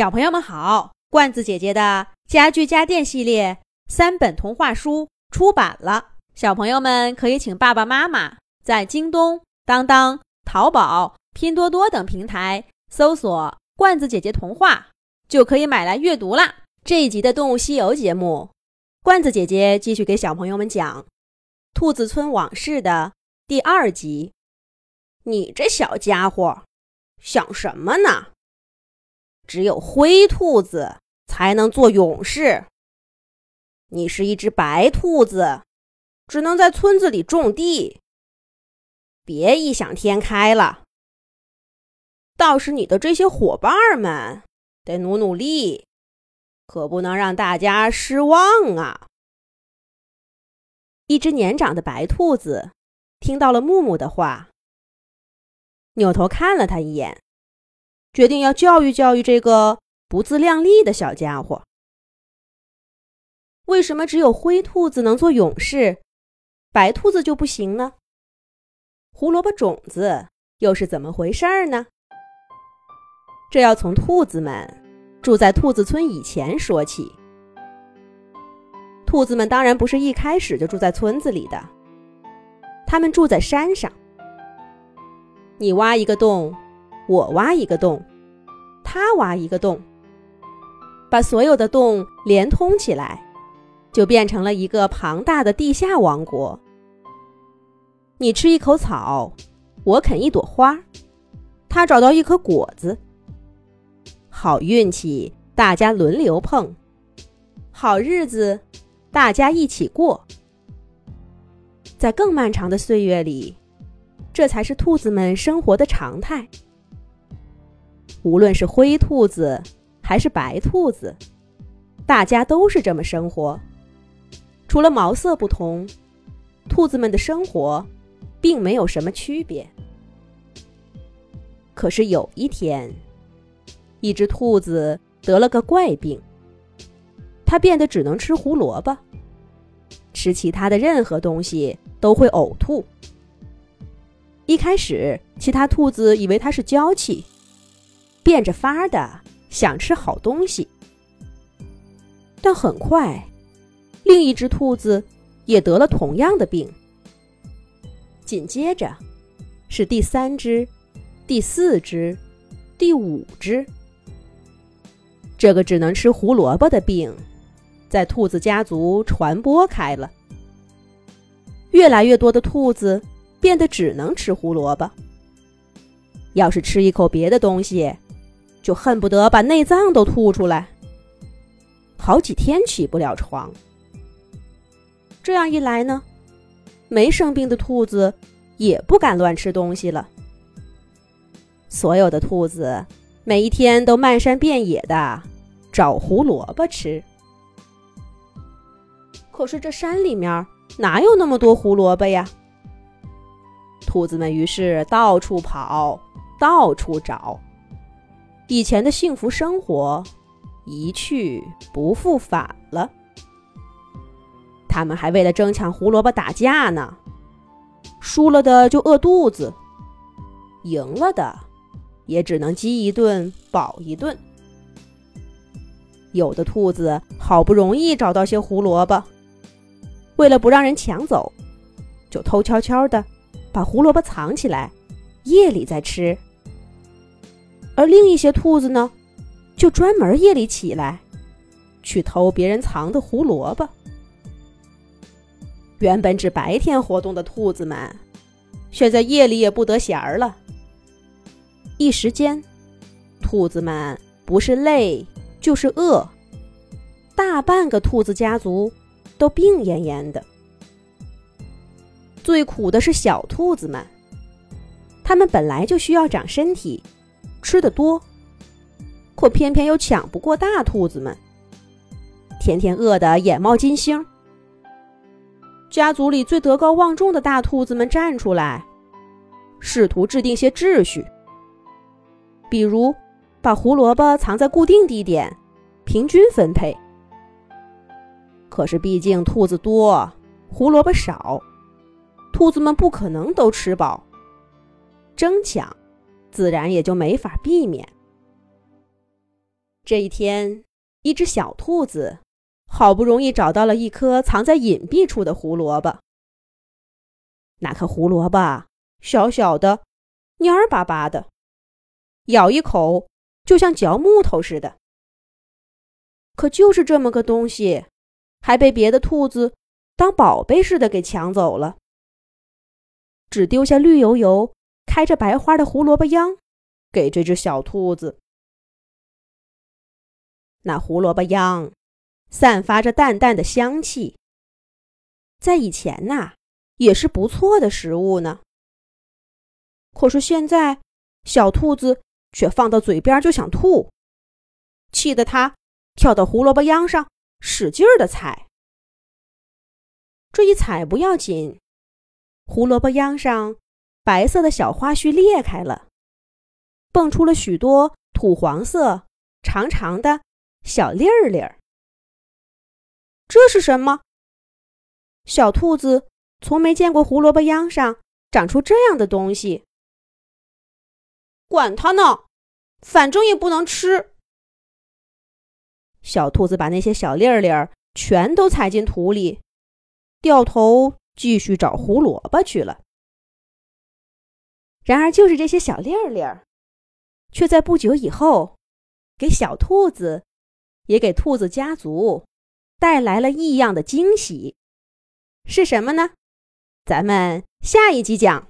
小朋友们好，罐子姐姐的家具家电系列三本童话书出版了，小朋友们可以请爸爸妈妈在京东、当当、淘宝、拼多多等平台搜索“罐子姐姐童话”，就可以买来阅读啦。这一集的《动物西游》节目，罐子姐姐继续给小朋友们讲《兔子村往事》的第二集。你这小家伙，想什么呢？只有灰兔子才能做勇士。你是一只白兔子，只能在村子里种地。别异想天开了。倒是你的这些伙伴们得努努力，可不能让大家失望啊！一只年长的白兔子听到了木木的话。扭头看了他一眼，决定要教育教育这个不自量力的小家伙。为什么只有灰兔子能做勇士，白兔子就不行呢？胡萝卜种子又是怎么回事呢？这要从兔子们住在兔子村以前说起。兔子们当然不是一开始就住在村子里的，他们住在山上。你挖一个洞，我挖一个洞，他挖一个洞，把所有的洞连通起来，就变成了一个庞大的地下王国。你吃一口草，我啃一朵花，他找到一颗果子。好运气，大家轮流碰；好日子，大家一起过。在更漫长的岁月里。这才是兔子们生活的常态。无论是灰兔子还是白兔子，大家都是这么生活。除了毛色不同，兔子们的生活并没有什么区别。可是有一天，一只兔子得了个怪病，它变得只能吃胡萝卜，吃其他的任何东西都会呕吐。一开始，其他兔子以为它是娇气，变着法儿的想吃好东西。但很快，另一只兔子也得了同样的病。紧接着，是第三只、第四只、第五只。这个只能吃胡萝卜的病，在兔子家族传播开了。越来越多的兔子。变得只能吃胡萝卜。要是吃一口别的东西，就恨不得把内脏都吐出来，好几天起不了床。这样一来呢，没生病的兔子也不敢乱吃东西了。所有的兔子每一天都漫山遍野的找胡萝卜吃，可是这山里面哪有那么多胡萝卜呀？兔子们于是到处跑，到处找。以前的幸福生活一去不复返了。他们还为了争抢胡萝卜打架呢，输了的就饿肚子，赢了的也只能饥一顿饱一顿。有的兔子好不容易找到些胡萝卜，为了不让人抢走，就偷悄悄的。把胡萝卜藏起来，夜里再吃。而另一些兔子呢，就专门夜里起来，去偷别人藏的胡萝卜。原本只白天活动的兔子们，现在夜里也不得闲儿了。一时间，兔子们不是累就是饿，大半个兔子家族都病恹恹的。最苦的是小兔子们，它们本来就需要长身体，吃的多，可偏偏又抢不过大兔子们，天天饿得眼冒金星。家族里最德高望重的大兔子们站出来，试图制定些秩序，比如把胡萝卜藏在固定地点，平均分配。可是毕竟兔子多，胡萝卜少。兔子们不可能都吃饱，争抢，自然也就没法避免。这一天，一只小兔子好不容易找到了一颗藏在隐蔽处的胡萝卜。那颗胡萝卜小小的，蔫儿巴巴的，咬一口就像嚼木头似的。可就是这么个东西，还被别的兔子当宝贝似的给抢走了，只丢下绿油油、开着白花的胡萝卜秧给这只小兔子。那胡萝卜秧散发着淡淡的香气，在以前呐，也是不错的食物呢。可是现在，小兔子却放到嘴边就想吐，气得它跳到胡萝卜秧上，使劲儿的踩。这一踩不要紧，胡萝卜秧上白色的小花絮裂开了，蹦出了许多土黄色、长长的。小粒儿粒儿，这是什么？小兔子从没见过胡萝卜秧上长出这样的东西。管它呢，反正也不能吃。小兔子把那些小粒儿粒儿全都踩进土里，掉头继续找胡萝卜去了。然而，就是这些小粒粒儿，却在不久以后给小兔子。也给兔子家族带来了异样的惊喜，是什么呢？咱们下一集讲。